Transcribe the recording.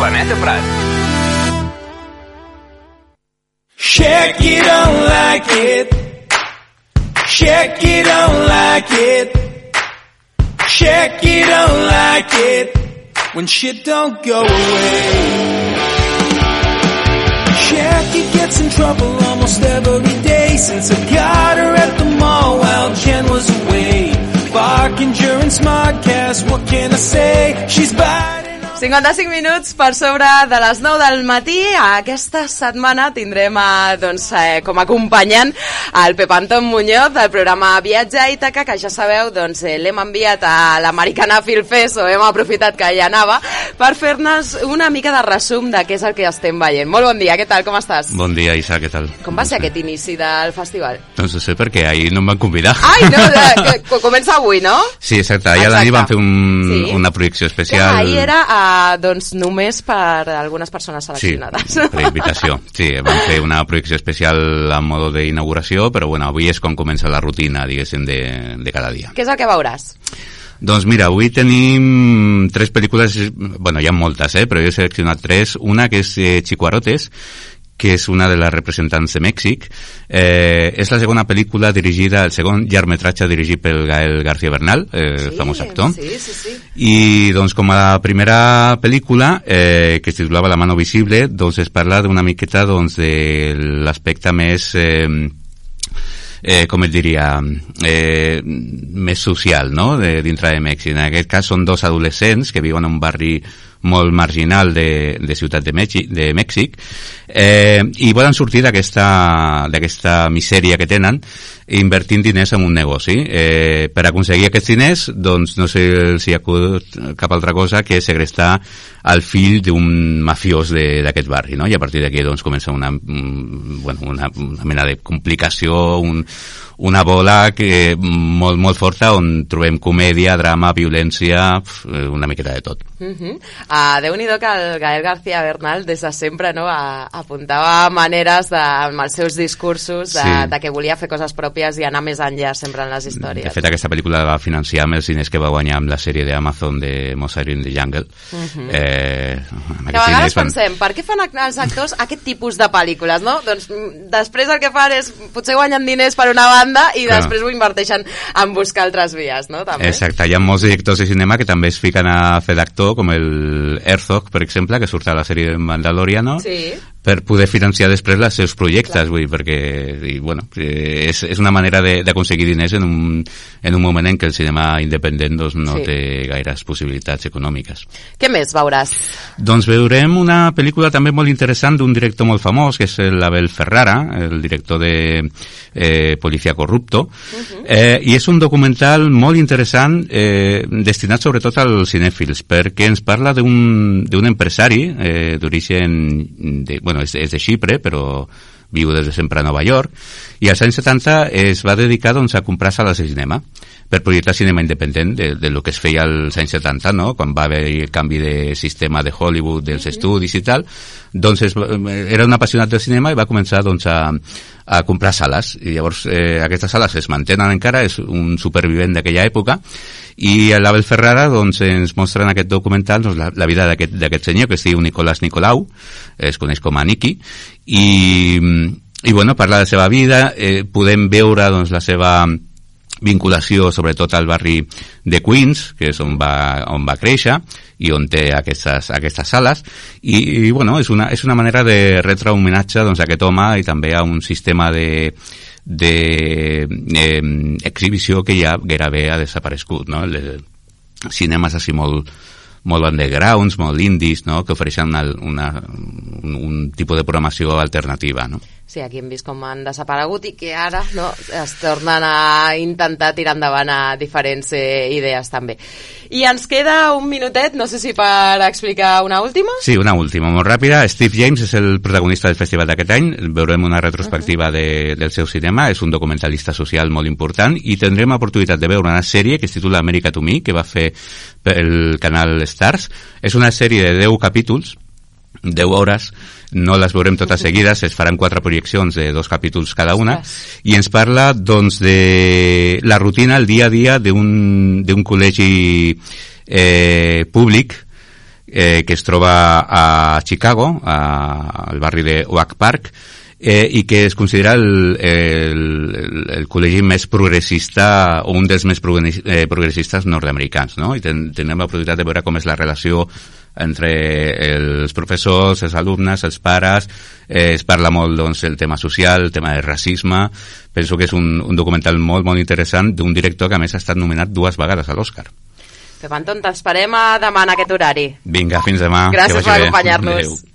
Planeta. Check you don't like it. Check you don't like it. Check you don't like it. When shit don't go away. Jackie gets in trouble almost every day since I got her at the mall while Jen was away. Barking during Smartcast, what can I say? She's biting 55 minuts per sobre de les 9 del matí. Aquesta setmana tindrem a, doncs, eh, com a acompanyant el Pep Anton Muñoz del programa Viatge a Ítaca, que ja sabeu, doncs, eh, l'hem enviat a l'Americana Film Fest, o hem aprofitat que hi anava, per fer-nos una mica de resum de què és el que estem veient. Molt bon dia, què tal, com estàs? Bon dia, Isa, què tal? Com va ser aquest inici del festival? Doncs no sé per què, ahir no em van convidar. Ai, no, de, que comença avui, no? Sí, exacte, ahir a la nit van fer un, Sí. una projecció Que especial. ahir era uh, doncs, només per algunes persones Sí, seleccionades. per invitació. Sí, vam fer una projecció especial a modo d'inauguració, però bueno, avui és quan comença la rutina, diguéssim, de, de cada dia. Què és el que veuràs? Doncs mira, avui tenim tres pel·lícules, bueno, hi ha moltes, eh, però jo he seleccionat tres. Una que és eh, Chicuarotes, que és una de les representants de Mèxic. Eh, és la segona pel·lícula dirigida, el segon llargmetratge dirigit pel Gael García Bernal, eh, famós actor. Sí, sí, sí. I doncs com a primera pel·lícula eh, que es titulava La mano visible doncs es parla d'una miqueta doncs de l'aspecte més eh, eh, com et diria eh, més social no? de, dintre de Mèxic. En aquest cas són dos adolescents que viuen en un barri molt marginal de, de Ciutat de Mèxic, de Mèxic eh, i volen sortir d'aquesta misèria que tenen invertint diners en un negoci. Eh, per aconseguir aquests diners, doncs no sé si hi ha cap altra cosa que segrestar el fill d'un mafiós d'aquest barri, no? I a partir d'aquí doncs comença una, mm, bueno, una, una mena de complicació, un, una bola que molt, molt forta on trobem comèdia, drama, violència, una miqueta de tot. Uh -huh. uh, Déu-n'hi-do que el Gael García Bernal des de sempre no, a, apuntava maneres de, amb els seus discursos de, Sí. de que volia fer coses pròpies i anar més enllà sempre en les històries. De fet, aquesta pel·lícula la va financiar amb els diners que va guanyar amb la sèrie d'Amazon de Mozart in the Jungle. eh, amb que a vegades van- pensem, per què fan els actors aquest tipus de pel·lícules, no? Doncs mm, després el que fan és, potser guanyen diners per una banda i Clar. després ho inverteixen en buscar altres vies, no? També. Exacte, hi ha molts directors de cinema que també es fiquen a fer d'actor, com el Herzog, per exemple, que surt a la sèrie Mandaloriano, Sí. Per poder financiar després els seus projectes, vull dir, perquè, i, bueno, eh, és, és una manera de- d'aconseguir diners en un, en un moment en què el cinema independent doncs, no Sí. té gaires possibilitats econòmiques. Què més veuràs? Doncs veurem una pel·lícula també molt interessant d'un director molt famós, que és l'Abel Ferrara, el director de eh, Policia Corrupto, eh, i és un documental molt interessant eh, destinat sobretot als cinèfils, perquè ens parla d'un d'un empresari eh, d'origen, de, bueno, és, és de Xipre, però viu des de sempre a Nova York, i als anys 70 es va dedicar doncs, a comprar sales de cinema per projectar cinema independent de, de lo que es feia als anys 70, no? quan va haver el canvi de sistema de Hollywood, dels estudis i tal, doncs es, era un apassionat del cinema i va començar doncs, a, a comprar sales. I llavors eh, aquestes sales es mantenen encara, és un supervivent d'aquella època, i l'Abel Ferrara doncs, ens mostra en aquest documental doncs, la, la vida d'aquest senyor que es diu Nicolás Nicolau, es coneix com a Niki, i, i bueno, parla de la seva vida, eh, podem veure doncs, la seva vinculació sobretot al barri de Queens, que és on va, on va créixer i on té aquestes, aquestes sales i, i bueno, és una, és una manera de retre homenatge doncs, a aquest home i també a un sistema de de eh, exhibició que ja gairebé ha desaparegut no? De cinemes així molt, molt undergrounds, molt indies, no? que ofereixen una, una, un, un tipus de programació alternativa. No? Sí, aquí hem vist com han desaparegut i que ara no, es tornen a intentar tirar endavant a diferents eh, idees també. I ens queda un minutet, no sé si per explicar una última. Sí, una última, molt ràpida. Steve James és el protagonista del festival d'aquest any. Veurem una retrospectiva de, del seu cinema. És un documentalista social molt important i tindrem oportunitat de veure una sèrie que es titula America to Me, que va fer pel canal Stars. És una sèrie de 10 capítols 10 hores, no les veurem totes seguides, es faran quatre projeccions de dos capítols cada una, i ens parla doncs de la rutina, el dia a dia d'un col·legi eh, públic eh, que es troba a Chicago, a, al barri de Oak Park, eh, i que es considera el, el, el, el col·legi més progressista o un dels més eh, progressistes nord-americans, no? I ten, tenem l'oportunitat de veure com és la relació entre els professors, els alumnes, els pares, eh, es parla molt doncs, el tema social, el tema del racisme, penso que és un, un documental molt, molt interessant d'un director que a més ha estat nominat dues vegades a l'Oscar. Pep Anton, t'esperem a demà en aquest horari. Vinga, fins demà. Gràcies per acompanyar-nos.